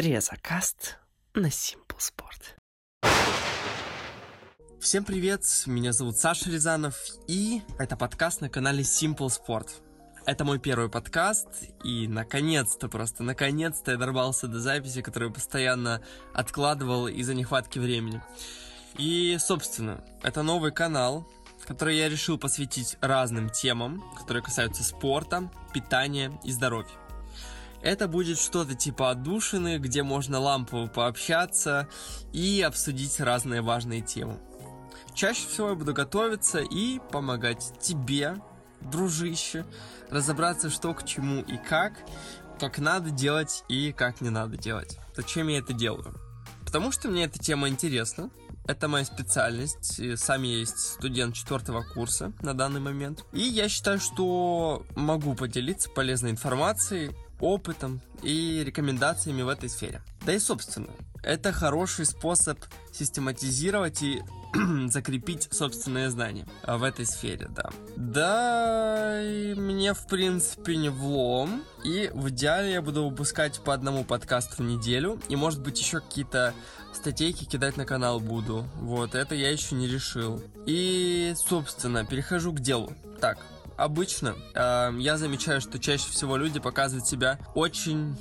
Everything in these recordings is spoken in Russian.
Резакаст на Simple Sport. Всем привет, меня зовут Саша Рязанов, и это подкаст на канале Simple Sport. Это мой первый подкаст, и наконец-то, просто наконец-то я дорвался до записи, которую постоянно откладывал из-за нехватки времени. И, собственно, это новый канал, который я решил посвятить разным темам, которые касаются спорта, питания и здоровья. Это будет что-то типа отдушины, где можно лампово пообщаться и обсудить разные важные темы. Чаще всего я буду готовиться и помогать тебе, дружище, разобраться, что к чему и как, как надо делать и как не надо делать. Зачем я это делаю? Потому что мне эта тема интересна, это моя специальность. Сам я есть студент четвертого курса на данный момент. И я считаю, что могу поделиться полезной информацией опытом и рекомендациями в этой сфере. Да и собственно, это хороший способ систематизировать и закрепить собственные знания в этой сфере, да. Да, и мне в принципе не влом. И в идеале я буду выпускать по одному подкасту в неделю. И может быть еще какие-то статейки кидать на канал буду. Вот, это я еще не решил. И, собственно, перехожу к делу. Так, обычно э, я замечаю, что чаще всего люди показывают себя очень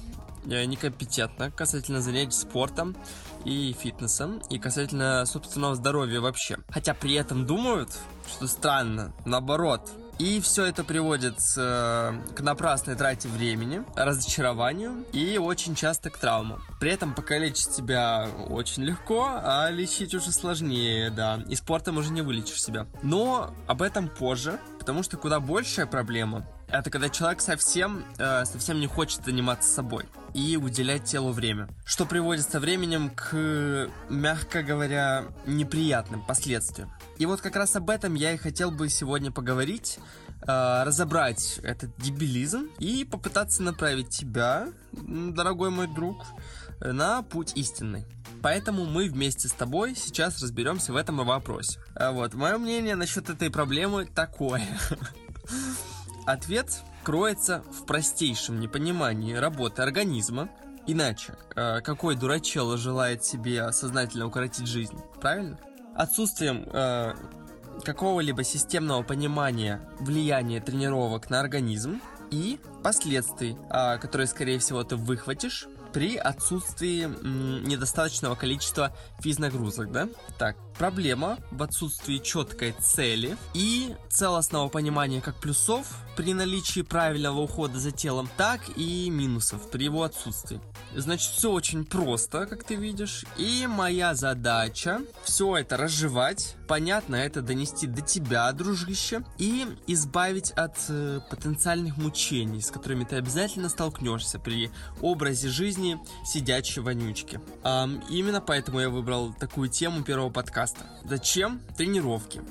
э, некомпетентно касательно занятий спортом и фитнесом, и касательно собственного здоровья вообще. Хотя при этом думают, что странно, наоборот, и все это приводит э, к напрасной трате времени, разочарованию и очень часто к травмам. При этом покалечить себя очень легко, а лечить уже сложнее, да. И спортом уже не вылечишь себя. Но об этом позже, потому что куда большая проблема это когда человек совсем, э, совсем не хочет заниматься собой и уделять телу время, что приводит со временем к, мягко говоря, неприятным последствиям. И вот как раз об этом я и хотел бы сегодня поговорить, э, разобрать этот дебилизм и попытаться направить тебя, дорогой мой друг, на путь истинный. Поэтому мы вместе с тобой сейчас разберемся в этом вопросе. А вот, мое мнение насчет этой проблемы такое. Ответ кроется в простейшем непонимании работы организма. Иначе, э, какой дурачело желает себе сознательно укоротить жизнь, правильно? Отсутствием э, какого-либо системного понимания влияния тренировок на организм и последствий, э, которые, скорее всего, ты выхватишь при отсутствии недостаточного количества физнагрузок, да? Так, проблема в отсутствии четкой цели и целостного понимания как плюсов при наличии правильного ухода за телом, так и минусов при его отсутствии. Значит, все очень просто, как ты видишь. И моя задача все это разжевать, понятно, это донести до тебя, дружище, и избавить от э, потенциальных мучений, с которыми ты обязательно столкнешься при образе жизни сидячей вонючки. Эм, именно поэтому я выбрал такую тему первого подкаста. Зачем тренировки?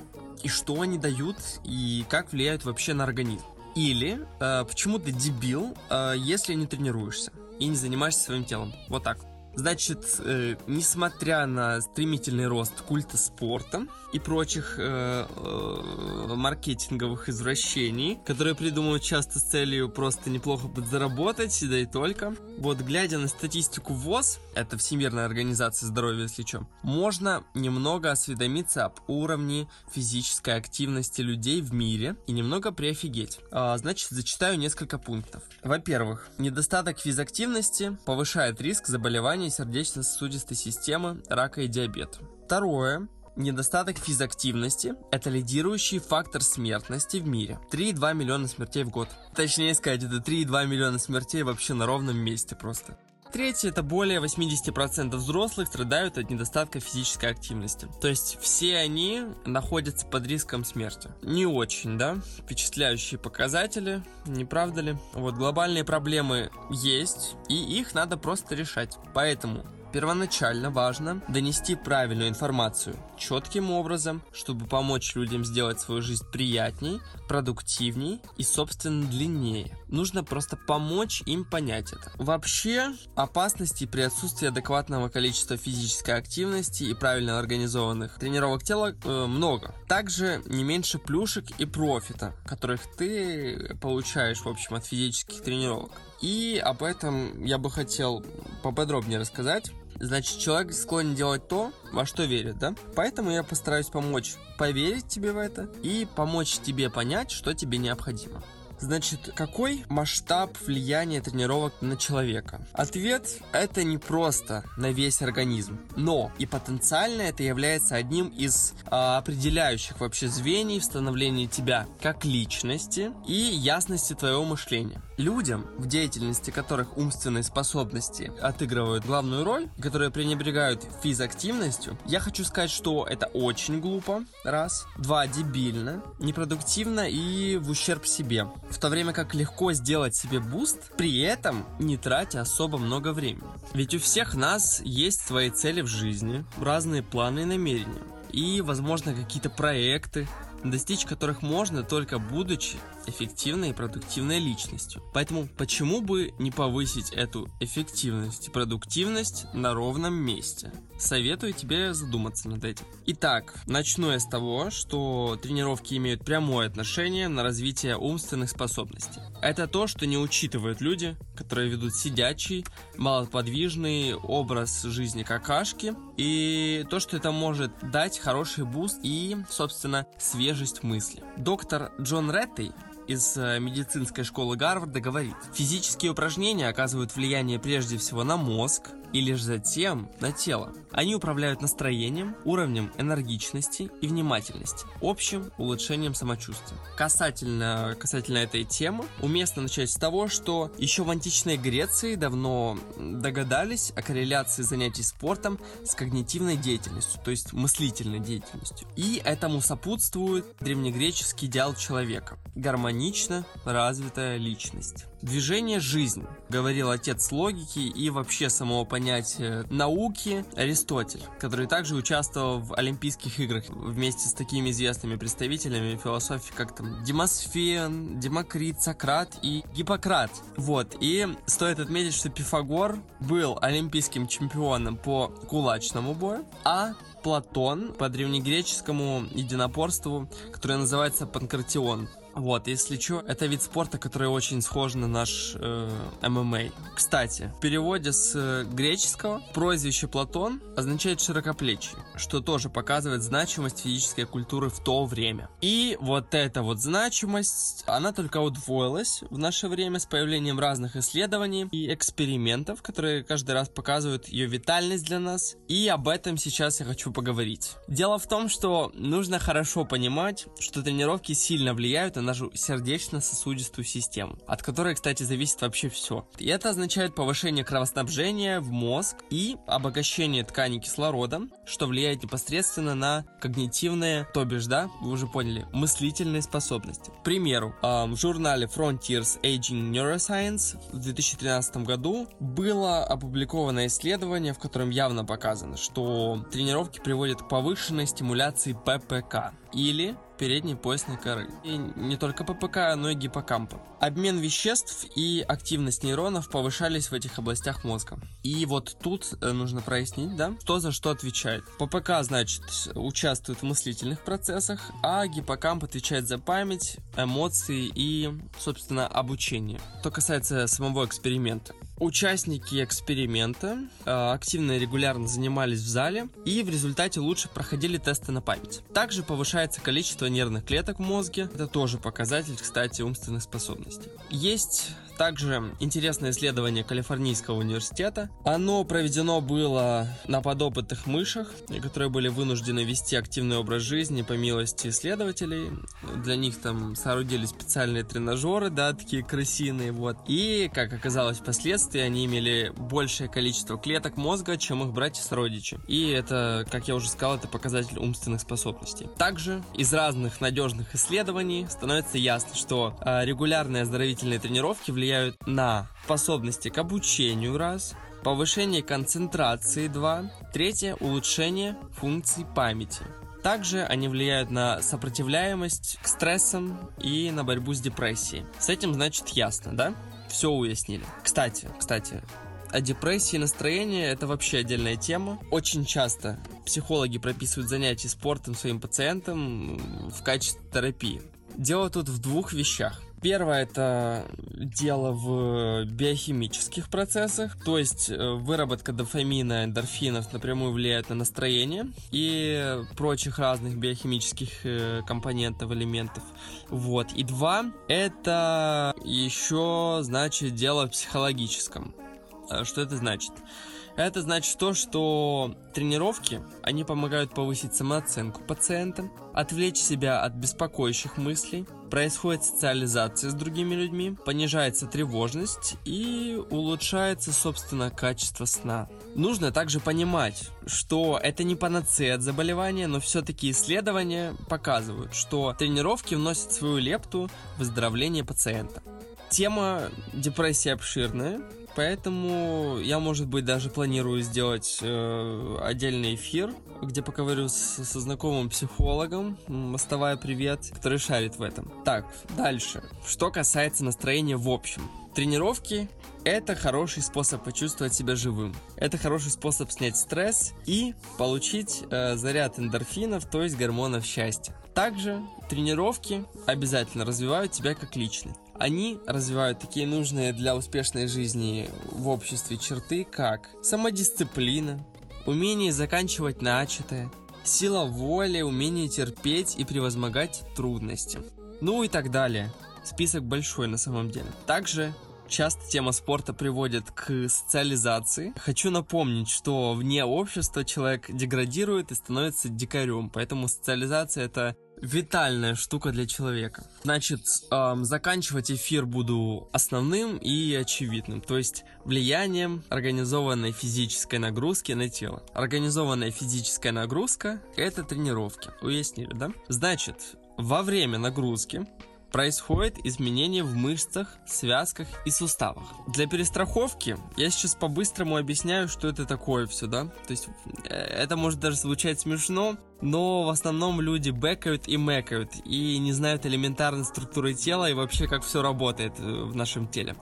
И что они дают, и как влияют вообще на организм? Или э, почему ты дебил, э, если не тренируешься? и не занимаешься своим телом. Вот так. Значит, э, несмотря на стремительный рост культа спорта и прочих э, э, маркетинговых извращений, которые придумывают часто с целью просто неплохо подзаработать, да и только, вот глядя на статистику ВОЗ, это Всемирная организация здоровья, если что, можно немного осведомиться об уровне физической активности людей в мире и немного приофигеть. А, значит, зачитаю несколько пунктов. Во-первых, недостаток физактивности повышает риск заболеваний заболеваний сердечно-сосудистой системы, рака и диабета. Второе. Недостаток физактивности – это лидирующий фактор смертности в мире. 3,2 миллиона смертей в год. Точнее сказать, это 3,2 миллиона смертей вообще на ровном месте просто. Третье – это более 80% взрослых страдают от недостатка физической активности. То есть все они находятся под риском смерти. Не очень, да? Впечатляющие показатели, не правда ли? Вот глобальные проблемы есть, и их надо просто решать. Поэтому Первоначально важно донести правильную информацию четким образом, чтобы помочь людям сделать свою жизнь приятней, продуктивней и, собственно, длиннее. Нужно просто помочь им понять это. Вообще, опасностей при отсутствии адекватного количества физической активности и правильно организованных тренировок тела э, много. Также не меньше плюшек и профита, которых ты получаешь, в общем, от физических тренировок. И об этом я бы хотел поподробнее рассказать. Значит, человек склонен делать то, во что верит, да? Поэтому я постараюсь помочь поверить тебе в это и помочь тебе понять, что тебе необходимо. Значит, какой масштаб влияния тренировок на человека? Ответ – это не просто на весь организм, но и потенциально это является одним из а, определяющих вообще звеньев в становлении тебя как личности и ясности твоего мышления. Людям, в деятельности которых умственные способности отыгрывают главную роль, которые пренебрегают физактивностью, я хочу сказать, что это очень глупо, раз, два, дебильно, непродуктивно и в ущерб себе в то время как легко сделать себе boost, при этом не тратя особо много времени. Ведь у всех нас есть свои цели в жизни, разные планы и намерения. И, возможно, какие-то проекты, достичь которых можно только будучи эффективной и продуктивной личностью. Поэтому почему бы не повысить эту эффективность и продуктивность на ровном месте? Советую тебе задуматься над этим. Итак, начну я с того, что тренировки имеют прямое отношение на развитие умственных способностей. Это то, что не учитывают люди, которые ведут сидячий, малоподвижный образ жизни какашки, и то, что это может дать хороший boost и, собственно, свежесть мысли. Доктор Джон Рейти из э, медицинской школы Гарварда говорит, физические упражнения оказывают влияние прежде всего на мозг, и лишь затем на тело. Они управляют настроением, уровнем энергичности и внимательности, общим улучшением самочувствия. Касательно, касательно этой темы, уместно начать с того, что еще в античной Греции давно догадались о корреляции занятий спортом с когнитивной деятельностью, то есть мыслительной деятельностью. И этому сопутствует древнегреческий идеал человека – гармонично развитая личность. Движение – жизнь, говорил отец логики и вообще самого понятия науки Аристотель, который также участвовал в Олимпийских играх вместе с такими известными представителями философии, как там Демосфен, Демокрит, Сократ и Гиппократ. Вот, и стоит отметить, что Пифагор был олимпийским чемпионом по кулачному бою, а Платон по древнегреческому единоборству, которое называется панкратион. Вот, если что, это вид спорта, который очень схож на наш э, ММА. Кстати, в переводе с э, греческого прозвище Платон означает широкоплечий, что тоже показывает значимость физической культуры в то время. И вот эта вот значимость, она только удвоилась в наше время с появлением разных исследований и экспериментов, которые каждый раз показывают ее витальность для нас. И об этом сейчас я хочу поговорить. Дело в том, что нужно хорошо понимать, что тренировки сильно влияют на нашу сердечно-сосудистую систему, от которой, кстати, зависит вообще все. И это означает повышение кровоснабжения в мозг и обогащение тканей кислородом, что влияет непосредственно на когнитивные, то бишь, да, вы уже поняли, мыслительные способности. К примеру, в журнале Frontiers Aging Neuroscience в 2013 году было опубликовано исследование, в котором явно показано, что тренировки приводят к повышенной стимуляции ППК или передней поясной коры. И не только ППК, но и гиппокампа. Обмен веществ и активность нейронов повышались в этих областях мозга. И вот тут э, нужно прояснить, да, что за что отвечает. ППК, значит, участвует в мыслительных процессах, а гиппокамп отвечает за память, эмоции и, собственно, обучение. Что касается самого эксперимента. Участники эксперимента э, активно и регулярно занимались в зале и в результате лучше проходили тесты на память. Также повышается количество нервных клеток в мозге. Это тоже показатель, кстати, умственных способностей. Есть также интересное исследование Калифорнийского университета. Оно проведено было на подопытных мышах, которые были вынуждены вести активный образ жизни по милости исследователей. Для них там соорудили специальные тренажеры, да, такие крысиные, вот. И, как оказалось впоследствии, они имели большее количество клеток мозга, чем их братья-сородичи. И это, как я уже сказал, это показатель умственных способностей. Также из разных надежных исследований становится ясно, что а, регулярные оздоровительные тренировки влияют влияют на способности к обучению раз, повышение концентрации 2, третье – улучшение функций памяти. Также они влияют на сопротивляемость к стрессам и на борьбу с депрессией. С этим, значит, ясно, да? Все уяснили. Кстати, кстати, о депрессии и настроении это вообще отдельная тема. Очень часто психологи прописывают занятия спортом своим пациентам в качестве терапии. Дело тут в двух вещах. Первое это дело в биохимических процессах, то есть э, выработка дофамина, эндорфинов напрямую влияет на настроение и прочих разных биохимических э, компонентов, элементов. Вот. И два это еще значит дело в психологическом. Э, что это значит? Это значит то, что тренировки, они помогают повысить самооценку пациента, отвлечь себя от беспокоящих мыслей, происходит социализация с другими людьми, понижается тревожность и улучшается, собственно, качество сна. Нужно также понимать, что это не панацея от заболевания, но все-таки исследования показывают, что тренировки вносят свою лепту в выздоровление пациента. Тема депрессии обширная, Поэтому я, может быть, даже планирую сделать э, отдельный эфир, где поговорю с, со знакомым психологом, оставая привет, который шарит в этом. Так, дальше. Что касается настроения в общем. Тренировки – это хороший способ почувствовать себя живым. Это хороший способ снять стресс и получить э, заряд эндорфинов, то есть гормонов счастья. Также тренировки обязательно развивают тебя как личность. Они развивают такие нужные для успешной жизни в обществе черты, как самодисциплина, умение заканчивать начатое, сила воли, умение терпеть и превозмогать трудности. Ну и так далее. Список большой на самом деле. Также часто тема спорта приводит к социализации. Хочу напомнить, что вне общества человек деградирует и становится дикарем, поэтому социализация это витальная штука для человека. Значит, эм, заканчивать эфир буду основным и очевидным, то есть влиянием организованной физической нагрузки на тело. Организованная физическая нагрузка – это тренировки. Уяснили, да? Значит, во время нагрузки происходит изменение в мышцах, связках и суставах. Для перестраховки я сейчас по-быстрому объясняю, что это такое все, да? То есть э, это может даже звучать смешно, но в основном люди бэкают и мэкают и не знают элементарной структуры тела и вообще как все работает э, в нашем теле.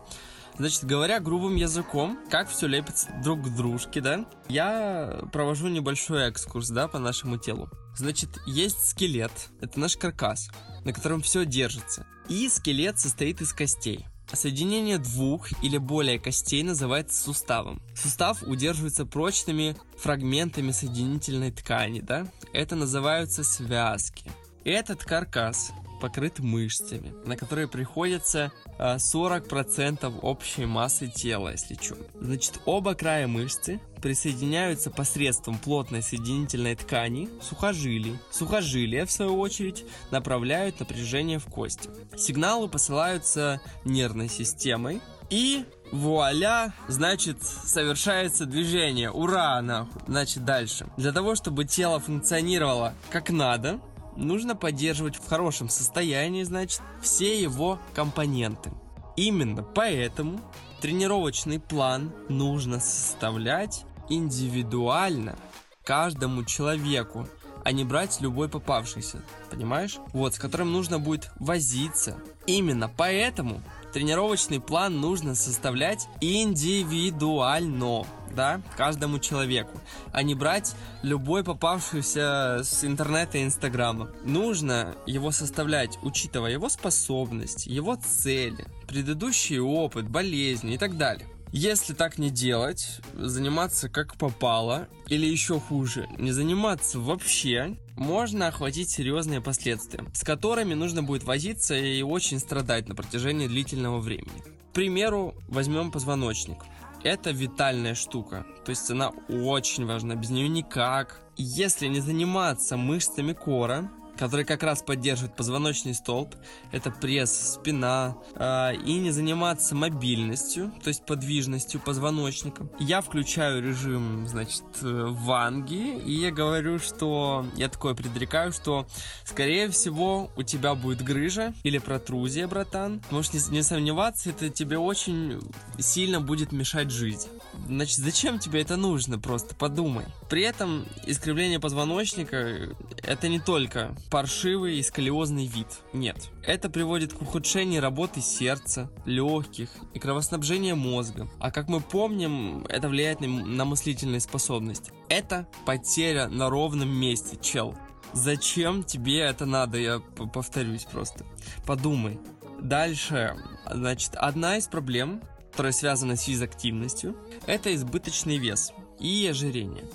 Значит, говоря грубым языком, как все лепится друг к дружке, да, я провожу небольшой экскурс, да, по нашему телу. Значит, есть скелет, это наш каркас, на котором все держится. И скелет состоит из костей. Соединение двух или более костей называется суставом. Сустав удерживается прочными фрагментами соединительной ткани, да? Это называются связки. Этот каркас покрыт мышцами, на которые приходится 40% а, общей массы тела, если что. Значит, оба края мышцы присоединяются посредством плотной соединительной ткани сухожилий. Сухожилия, в свою очередь, направляют напряжение в кости. Сигналы посылаются нервной системой, и вуаля, значит, совершается движение. Ура, нахуй. Значит, дальше. Для того, чтобы тело функционировало как надо, нужно поддерживать в хорошем состоянии, значит, все его компоненты. Именно поэтому тренировочный план нужно составлять индивидуально каждому человеку, а не брать любой попавшийся, понимаешь? Вот, с которым нужно будет возиться. Именно поэтому тренировочный план нужно составлять индивидуально да, каждому человеку, а не брать любой попавшийся с интернета и инстаграма. Нужно его составлять, учитывая его способность, его цели, предыдущий опыт, болезни и так далее. Если так не делать, заниматься как попало, или еще хуже, не заниматься вообще, можно охватить серьезные последствия, с которыми нужно будет возиться и очень страдать на протяжении длительного времени. К примеру, возьмем позвоночник – это витальная штука. То есть она очень важна, без нее никак. Если не заниматься мышцами кора, который как раз поддерживает позвоночный столб. Это пресс, спина. Э, и не заниматься мобильностью, то есть подвижностью позвоночника. Я включаю режим, значит, ванги, и я говорю, что я такое предрекаю, что, скорее всего, у тебя будет грыжа или протрузия, братан. Можешь не, не сомневаться, это тебе очень сильно будет мешать жить. Значит, зачем тебе это нужно? Просто подумай. При этом искривление позвоночника это не только паршивый и сколиозный вид. Нет. Это приводит к ухудшению работы сердца, легких и кровоснабжения мозга. А как мы помним, это влияет на, мыслительные способности. Это потеря на ровном месте, чел. Зачем тебе это надо? Я повторюсь просто. Подумай. Дальше, значит, одна из проблем, которая связана с физактивностью, это избыточный вес и ожирение.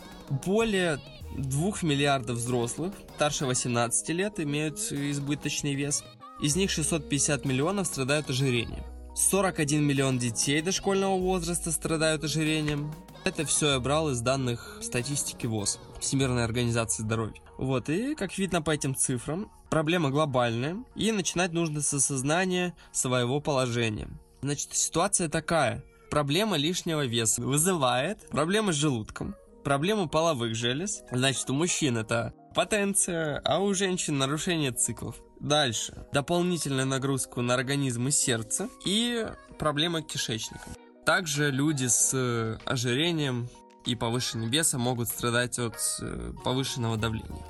Более 2 миллиардов взрослых старше 18 лет имеют избыточный вес. Из них 650 миллионов страдают ожирением. 41 миллион детей дошкольного возраста страдают ожирением. Это все я брал из данных статистики ВОЗ, Всемирной организации здоровья. Вот, и как видно по этим цифрам, проблема глобальная, и начинать нужно с осознания своего положения. Значит, ситуация такая. Проблема лишнего веса вызывает проблемы с желудком, проблему половых желез. Значит, у мужчин это потенция, а у женщин нарушение циклов. Дальше. Дополнительную нагрузку на организм и сердце и проблемы кишечника. Также люди с ожирением и повышенным весом могут страдать от э, повышенного давления.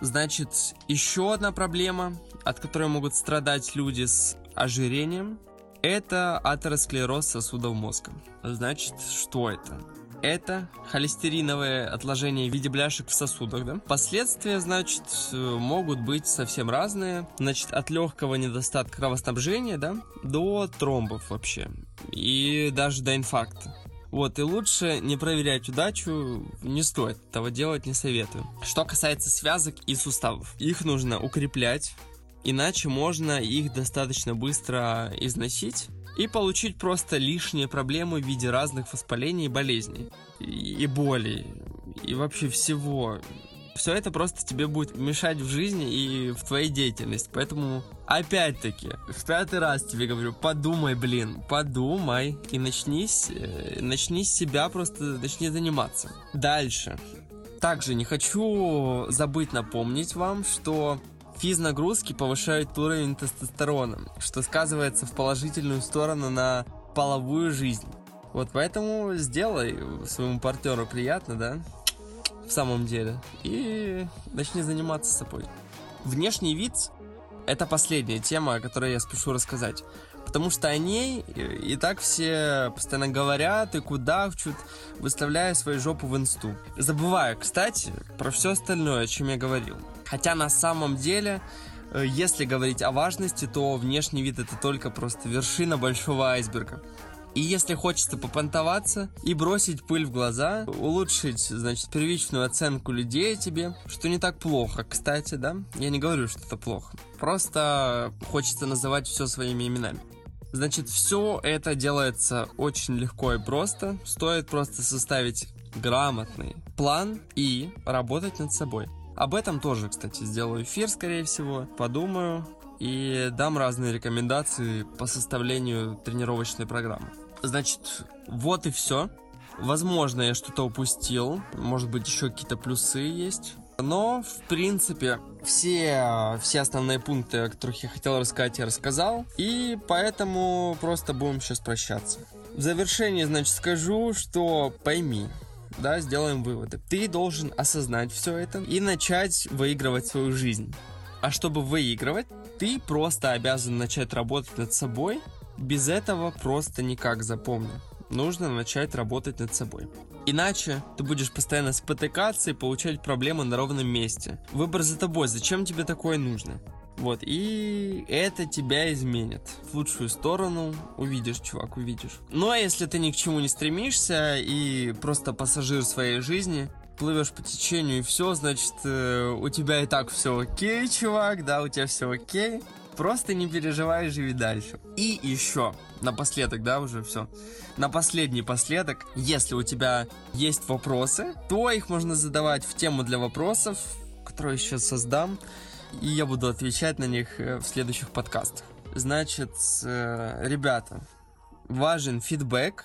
Значит, еще одна проблема, от которой могут страдать люди с ожирением, это атеросклероз сосудов мозга. Значит, что это? Это холестериновое отложение в виде бляшек в сосудах, да? Последствия, значит, могут быть совсем разные. Значит, от легкого недостатка кровоснабжения, да, до тромбов вообще. И даже до инфаркта. Вот, и лучше не проверять удачу, не стоит этого делать, не советую. Что касается связок и суставов, их нужно укреплять, иначе можно их достаточно быстро износить и получить просто лишние проблемы в виде разных воспалений и болезней, и, боли, и вообще всего. Все это просто тебе будет мешать в жизни и в твоей деятельности. Поэтому, опять-таки, в пятый раз тебе говорю, подумай, блин, подумай и начни, э, начни с себя, просто начни заниматься. Дальше. Также не хочу забыть напомнить вам, что Физнагрузки повышают уровень тестостерона, что сказывается в положительную сторону на половую жизнь. Вот поэтому сделай своему партнеру приятно, да? В самом деле. И начни заниматься собой. Внешний вид – это последняя тема, о которой я спешу рассказать. Потому что о ней и так все постоянно говорят и кудахчут, выставляя свою жопу в инсту. Забываю, кстати, про все остальное, о чем я говорил. Хотя на самом деле, э, если говорить о важности, то внешний вид это только просто вершина большого айсберга. И если хочется попонтоваться и бросить пыль в глаза, улучшить, значит, первичную оценку людей тебе, что не так плохо, кстати, да? Я не говорю, что это плохо. Просто хочется называть все своими именами. Значит, все это делается очень легко и просто. Стоит просто составить грамотный план и работать над собой. Об этом тоже, кстати, сделаю эфир, скорее всего. Подумаю и дам разные рекомендации по составлению тренировочной программы. Значит, вот и все. Возможно, я что-то упустил. Может быть, еще какие-то плюсы есть. Но, в принципе, все, все основные пункты, о которых я хотел рассказать, я рассказал. И поэтому просто будем сейчас прощаться. В завершение, значит, скажу, что пойми, да, сделаем выводы. Ты должен осознать все это и начать выигрывать свою жизнь. А чтобы выигрывать, ты просто обязан начать работать над собой. Без этого просто никак запомни. Нужно начать работать над собой. Иначе ты будешь постоянно спотыкаться и получать проблемы на ровном месте. Выбор за тобой. Зачем тебе такое нужно? Вот, и это тебя изменит. В лучшую сторону увидишь, чувак, увидишь. Ну а если ты ни к чему не стремишься и просто пассажир своей жизни, плывешь по течению и все, значит, э, у тебя и так все окей, чувак, да, у тебя все окей. Просто не переживай, живи дальше. И еще, напоследок, да, уже все. На последний последок, если у тебя есть вопросы, то их можно задавать в тему для вопросов, которую я сейчас создам и я буду отвечать на них э, в следующих подкастах. Значит, э, ребята, важен фидбэк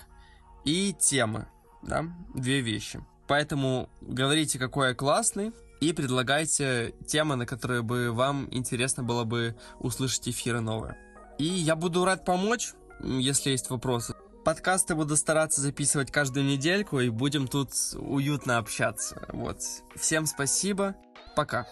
и темы, да, две вещи. Поэтому говорите, какой я классный, и предлагайте темы, на которые бы вам интересно было бы услышать эфиры новые. И я буду рад помочь, если есть вопросы. Подкасты буду стараться записывать каждую недельку, и будем тут уютно общаться. Вот. Всем спасибо. Пока.